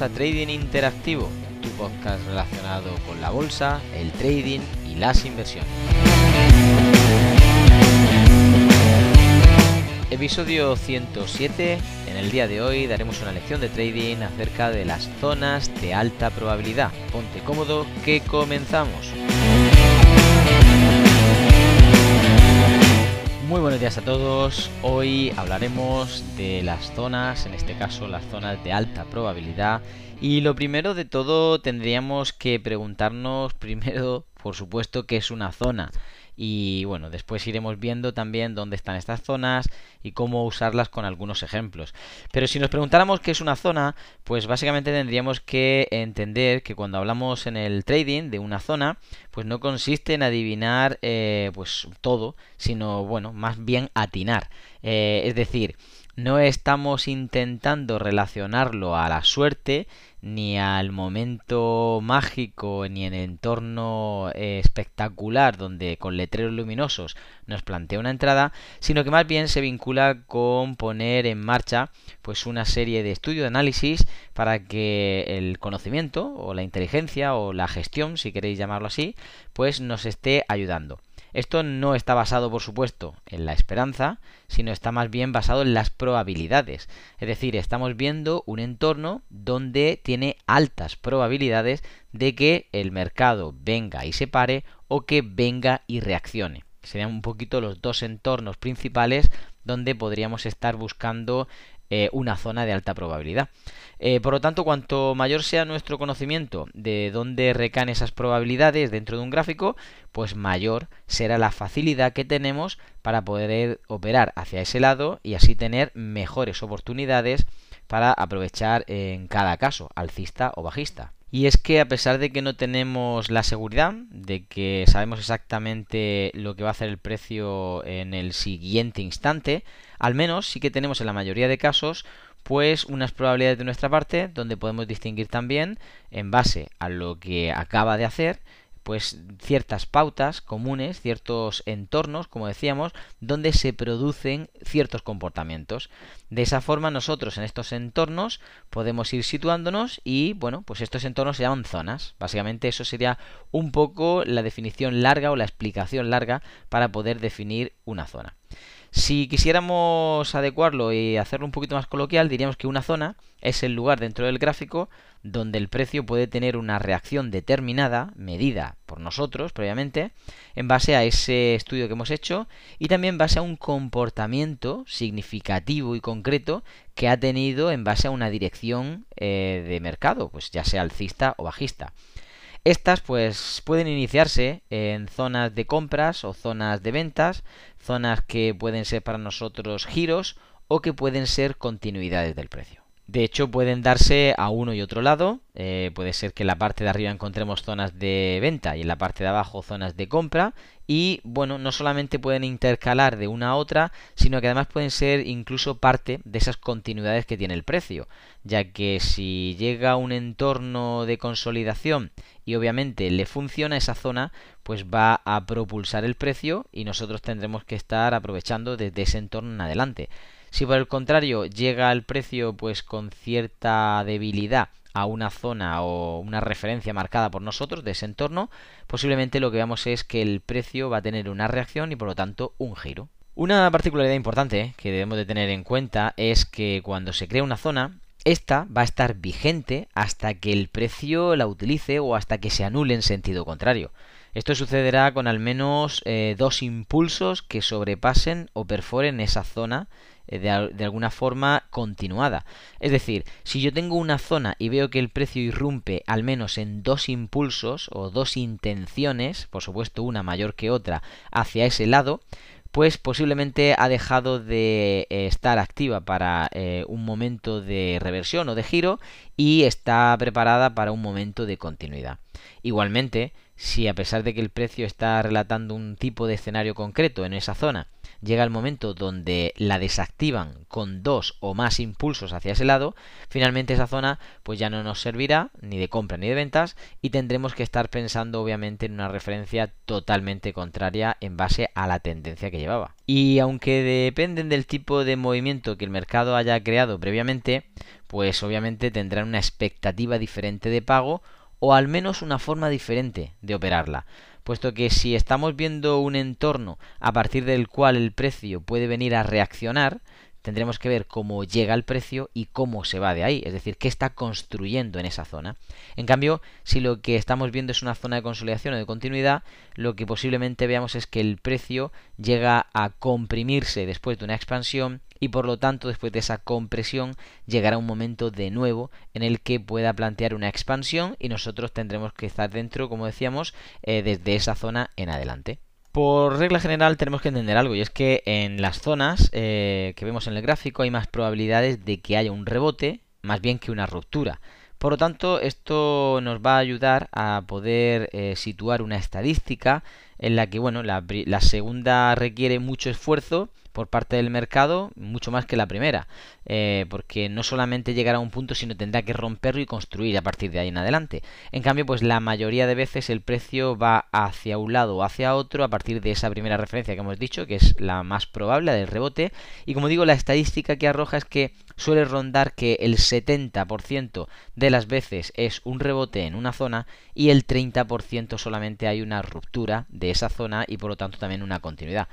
A Trading Interactivo, tu podcast relacionado con la bolsa, el trading y las inversiones. Episodio 107. En el día de hoy daremos una lección de trading acerca de las zonas de alta probabilidad. Ponte cómodo que comenzamos. Muy buenos días a todos. Hoy hablaremos de las zonas, en este caso las zonas de alta probabilidad. Y lo primero de todo tendríamos que preguntarnos primero, por supuesto, qué es una zona y bueno, después iremos viendo también dónde están estas zonas y cómo usarlas con algunos ejemplos. Pero si nos preguntáramos qué es una zona, pues básicamente tendríamos que entender que cuando hablamos en el trading de una zona, pues no consiste en adivinar eh, pues todo, sino bueno, más bien atinar. Eh, es decir, no estamos intentando relacionarlo a la suerte, ni al momento mágico, ni en el entorno eh, espectacular donde con letreros luminosos nos plantea una entrada, sino que más bien se vincula con poner en marcha pues una serie de estudios de análisis para que el conocimiento o la inteligencia o la gestión, si queréis llamarlo así, pues nos esté ayudando. Esto no está basado, por supuesto, en la esperanza, sino está más bien basado en las probabilidades. Es decir, estamos viendo un entorno donde tiene altas probabilidades de que el mercado venga y se pare o que venga y reaccione. Serían un poquito los dos entornos principales donde podríamos estar buscando eh, una zona de alta probabilidad. Eh, por lo tanto, cuanto mayor sea nuestro conocimiento de dónde recaen esas probabilidades dentro de un gráfico, pues mayor será la facilidad que tenemos para poder operar hacia ese lado y así tener mejores oportunidades para aprovechar en cada caso, alcista o bajista. Y es que a pesar de que no tenemos la seguridad de que sabemos exactamente lo que va a hacer el precio en el siguiente instante, al menos sí que tenemos en la mayoría de casos pues unas probabilidades de nuestra parte donde podemos distinguir también en base a lo que acaba de hacer pues ciertas pautas comunes, ciertos entornos, como decíamos, donde se producen ciertos comportamientos. De esa forma nosotros en estos entornos podemos ir situándonos y bueno, pues estos entornos se llaman zonas. Básicamente eso sería un poco la definición larga o la explicación larga para poder definir una zona. Si quisiéramos adecuarlo y hacerlo un poquito más coloquial, diríamos que una zona es el lugar dentro del gráfico donde el precio puede tener una reacción determinada, medida por nosotros previamente, en base a ese estudio que hemos hecho y también en base a un comportamiento significativo y concreto que ha tenido en base a una dirección eh, de mercado, pues ya sea alcista o bajista. Estas pues pueden iniciarse en zonas de compras o zonas de ventas, zonas que pueden ser para nosotros giros o que pueden ser continuidades del precio. De hecho, pueden darse a uno y otro lado. Eh, puede ser que en la parte de arriba encontremos zonas de venta y en la parte de abajo zonas de compra. Y bueno, no solamente pueden intercalar de una a otra, sino que además pueden ser incluso parte de esas continuidades que tiene el precio. Ya que si llega un entorno de consolidación y obviamente le funciona esa zona, pues va a propulsar el precio y nosotros tendremos que estar aprovechando desde ese entorno en adelante. Si por el contrario llega el precio pues con cierta debilidad a una zona o una referencia marcada por nosotros de ese entorno, posiblemente lo que veamos es que el precio va a tener una reacción y por lo tanto un giro. Una particularidad importante que debemos de tener en cuenta es que cuando se crea una zona, esta va a estar vigente hasta que el precio la utilice o hasta que se anule en sentido contrario. Esto sucederá con al menos eh, dos impulsos que sobrepasen o perforen esa zona eh, de, alguna forma continuada. Es decir, si yo tengo una zona y veo que el precio irrumpe al menos en dos impulsos o dos intenciones, por supuesto una mayor que otra, hacia ese lado, pues posiblemente ha dejado de eh, estar activa para eh, un momento de reversión o de giro y está preparada para un momento de continuidad. Igualmente, si a pesar de que el precio está relatando un tipo de escenario concreto en esa zona, llega el momento donde la desactivan con dos o más impulsos hacia ese lado, finalmente esa zona pues ya no nos servirá ni de compra ni de ventas y tendremos que estar pensando obviamente en una referencia totalmente contraria en base a la tendencia que llevaba. Y aunque dependen del tipo de movimiento que el mercado haya creado previamente, pues obviamente tendrán una expectativa diferente de pago o al menos una forma diferente de operarla puesto que si estamos viendo un entorno a partir del cual el precio puede venir a reaccionar, tendremos que ver cómo llega el precio y cómo se va de ahí, es decir, qué está construyendo en esa zona. En cambio, si lo que estamos viendo es una zona de consolidación o de continuidad, lo que posiblemente veamos es que el precio llega a comprimirse después de una expansión y por lo tanto después de esa compresión llegará un momento de nuevo en el que pueda plantear una expansión y nosotros tendremos que estar dentro, como decíamos, eh, desde esa zona en adelante. Por regla general tenemos que entender algo y es que en las zonas eh, que vemos en el gráfico hay más probabilidades de que haya un rebote más bien que una ruptura. Por lo tanto, esto nos va a ayudar a poder eh, situar una estadística en la que, bueno, la, segunda requiere mucho esfuerzo por parte del mercado mucho más que la primera, eh, porque no solamente llegará a un punto, sino tendrá que romperlo y construir a partir de ahí en adelante. En cambio, pues la mayoría de veces el precio va hacia un lado o hacia otro a partir de esa primera referencia que hemos dicho, que es la más probable, la del rebote. Y como digo, la estadística que arroja es que suele rondar que el 70% de las veces es un rebote en una zona y el 30% solamente hay una ruptura de esa zona y por lo tanto también una continuidad.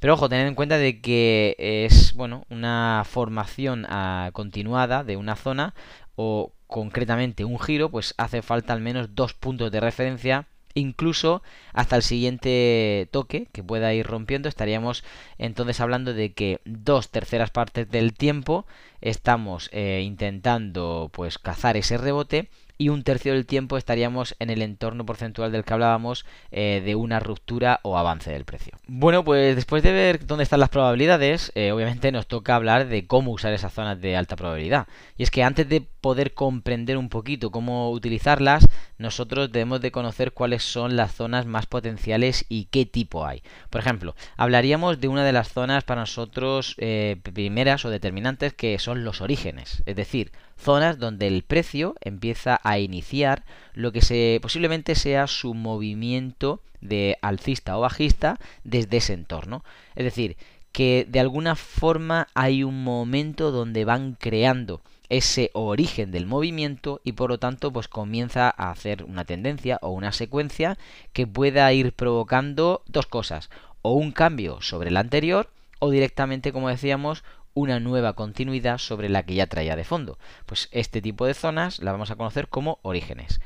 Pero ojo, tened en cuenta de que es bueno una formación ah, continuada de una zona o concretamente un giro, pues hace falta al menos dos puntos de referencia incluso hasta el siguiente toque que pueda ir rompiendo estaríamos entonces hablando de que dos terceras partes del tiempo estamos eh, intentando pues cazar ese rebote y un tercio del tiempo estaríamos en el entorno porcentual del que hablábamos eh, de una ruptura o avance del precio. Bueno, pues después de ver dónde están las probabilidades, eh, obviamente nos toca hablar de cómo usar esas zonas de alta probabilidad. Y es que antes de poder comprender un poquito cómo utilizarlas, nosotros debemos de conocer cuáles son las zonas más potenciales y qué tipo hay. Por ejemplo, hablaríamos de una de las zonas para nosotros eh, primeras o determinantes que son los orígenes, es decir, zonas donde el precio empieza a iniciar lo que posiblemente sea su movimiento de alcista o bajista desde ese entorno. Es decir, que de alguna forma hay un momento donde van creando ese origen del movimiento y por lo tanto pues comienza a hacer una tendencia o una secuencia que pueda ir provocando dos cosas o un cambio sobre el anterior o directamente como decíamos una nueva continuidad sobre la que ya traía de fondo. Pues este tipo de zonas las vamos a conocer como orígenes.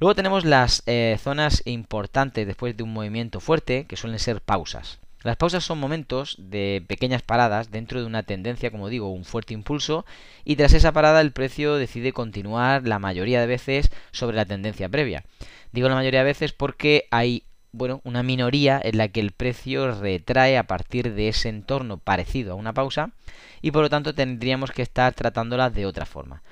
Luego tenemos las eh, zonas importantes después de un movimiento fuerte, que suelen ser pausas. Las pausas son momentos de pequeñas paradas dentro de una tendencia, como digo, un fuerte impulso, y tras esa parada el precio decide continuar la mayoría de veces sobre la tendencia previa. Digo la mayoría de veces porque hay bueno, una minoría en la que el precio retrae a partir de ese entorno parecido a una pausa y por lo tanto tendríamos que estar tratándola de otra forma.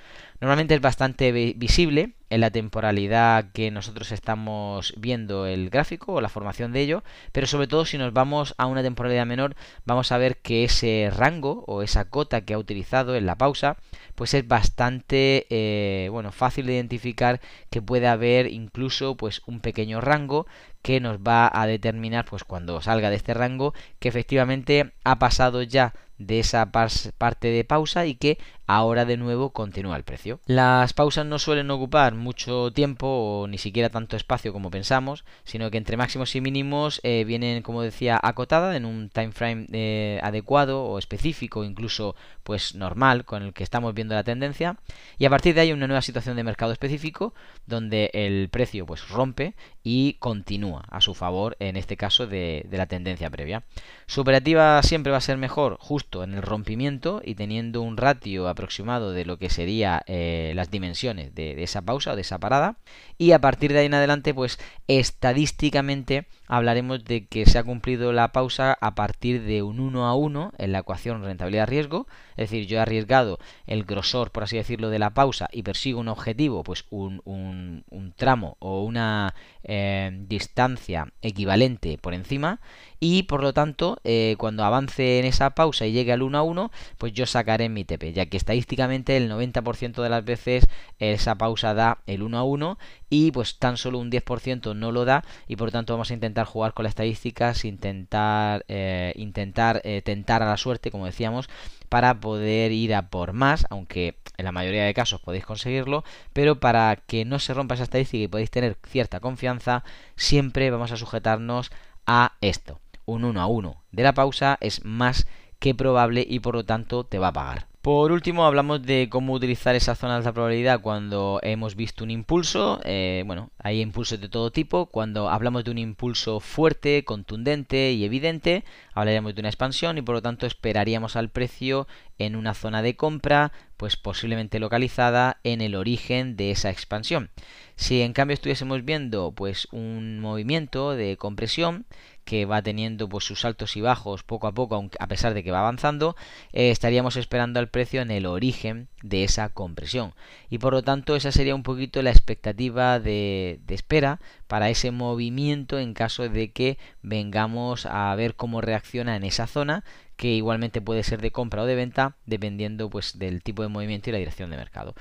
Normalmente es bastante visible en la temporalidad que nosotros estamos viendo el gráfico o la formación de ello, pero sobre todo si nos vamos a una temporalidad menor vamos a ver que ese rango o esa cota que ha utilizado en la pausa pues es bastante eh, bueno fácil de identificar que puede haber incluso pues un pequeño rango que nos va a determinar pues cuando salga de este rango que efectivamente ha pasado ya de esa parte de pausa y que ahora de nuevo continúa el precio. Las pausas no suelen ocupar mucho tiempo o ni siquiera tanto espacio como pensamos, sino que entre máximos y mínimos eh, vienen, como decía, acotadas en un time frame eh, adecuado o específico, incluso pues normal con el que estamos viendo la tendencia y a partir de ahí una nueva situación de mercado específico donde el precio pues rompe y continúa a su favor en este caso de, de la tendencia previa. Su operativa siempre va a ser mejor justo en el rompimiento y teniendo un ratio aproximado de lo que sería eh, las dimensiones de, esa pausa o de esa parada. Y a partir de ahí en adelante pues estadísticamente hablaremos de que se ha cumplido la pausa a partir de un 1 a 1 en la ecuación rentabilidad-riesgo, es decir, yo he arriesgado el grosor, por así decirlo, de la pausa y persigo un objetivo, pues un, un, tramo o una eh, distancia equivalente por encima y por lo tanto eh, cuando avance en esa pausa y llegue al 1 a 1 pues yo sacaré mi TP ya que estadísticamente el 90% de las veces esa pausa da el 1 a 1 y pues tan solo un 10% no lo da y por lo tanto vamos a intentar jugar con las estadísticas intentar eh, intentar eh, tentar a la suerte como decíamos para poder ir a por más aunque en la mayoría de casos podéis conseguirlo pero para que no se rompa esa estadística y podéis tener cierta confianza siempre vamos a sujetarnos a esto un 1 a 1 de la pausa es más que probable y por lo tanto te va a pagar. Por último, hablamos de cómo utilizar esa zona de alta probabilidad cuando hemos visto un impulso. Eh, bueno, hay impulsos de todo tipo. Cuando hablamos de un impulso fuerte, contundente y evidente, hablaríamos de una expansión y por lo tanto esperaríamos al precio en una zona de compra, pues posiblemente localizada en el origen de esa expansión. Si en cambio estuviésemos viendo pues un movimiento de compresión, que va teniendo pues sus altos y bajos poco a poco, a pesar de que va avanzando, eh, estaríamos esperando al precio en el origen de esa compresión. Y por lo tanto, esa sería un poquito la expectativa de, de espera para ese movimiento en caso de que vengamos a ver cómo reacciona en esa zona que igualmente puede ser de compra o de venta dependiendo pues del tipo de movimiento y la dirección de mercado.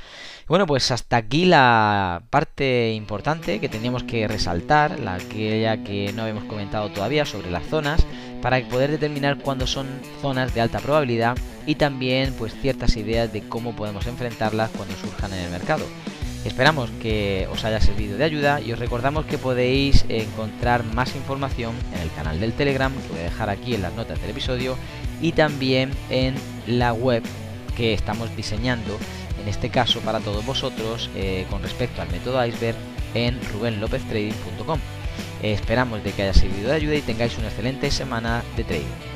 Bueno, pues hasta aquí la parte importante que teníamos que resaltar, la que que no habíamos comentado todavía sobre las zonas para poder determinar cuándo son zonas de alta probabilidad y también pues ciertas ideas de cómo podemos enfrentarlas cuando surjan en el mercado. Esperamos que os haya servido de ayuda y os recordamos que podéis encontrar más información en el canal del Telegram que voy a dejar aquí en las notas del episodio y también en la web que estamos diseñando, en este caso para todos vosotros, eh, con respecto al método iceberg en rubenlopeztrading.com. esperamos de que haya servido de ayuda y tengáis una excelente semana de trading.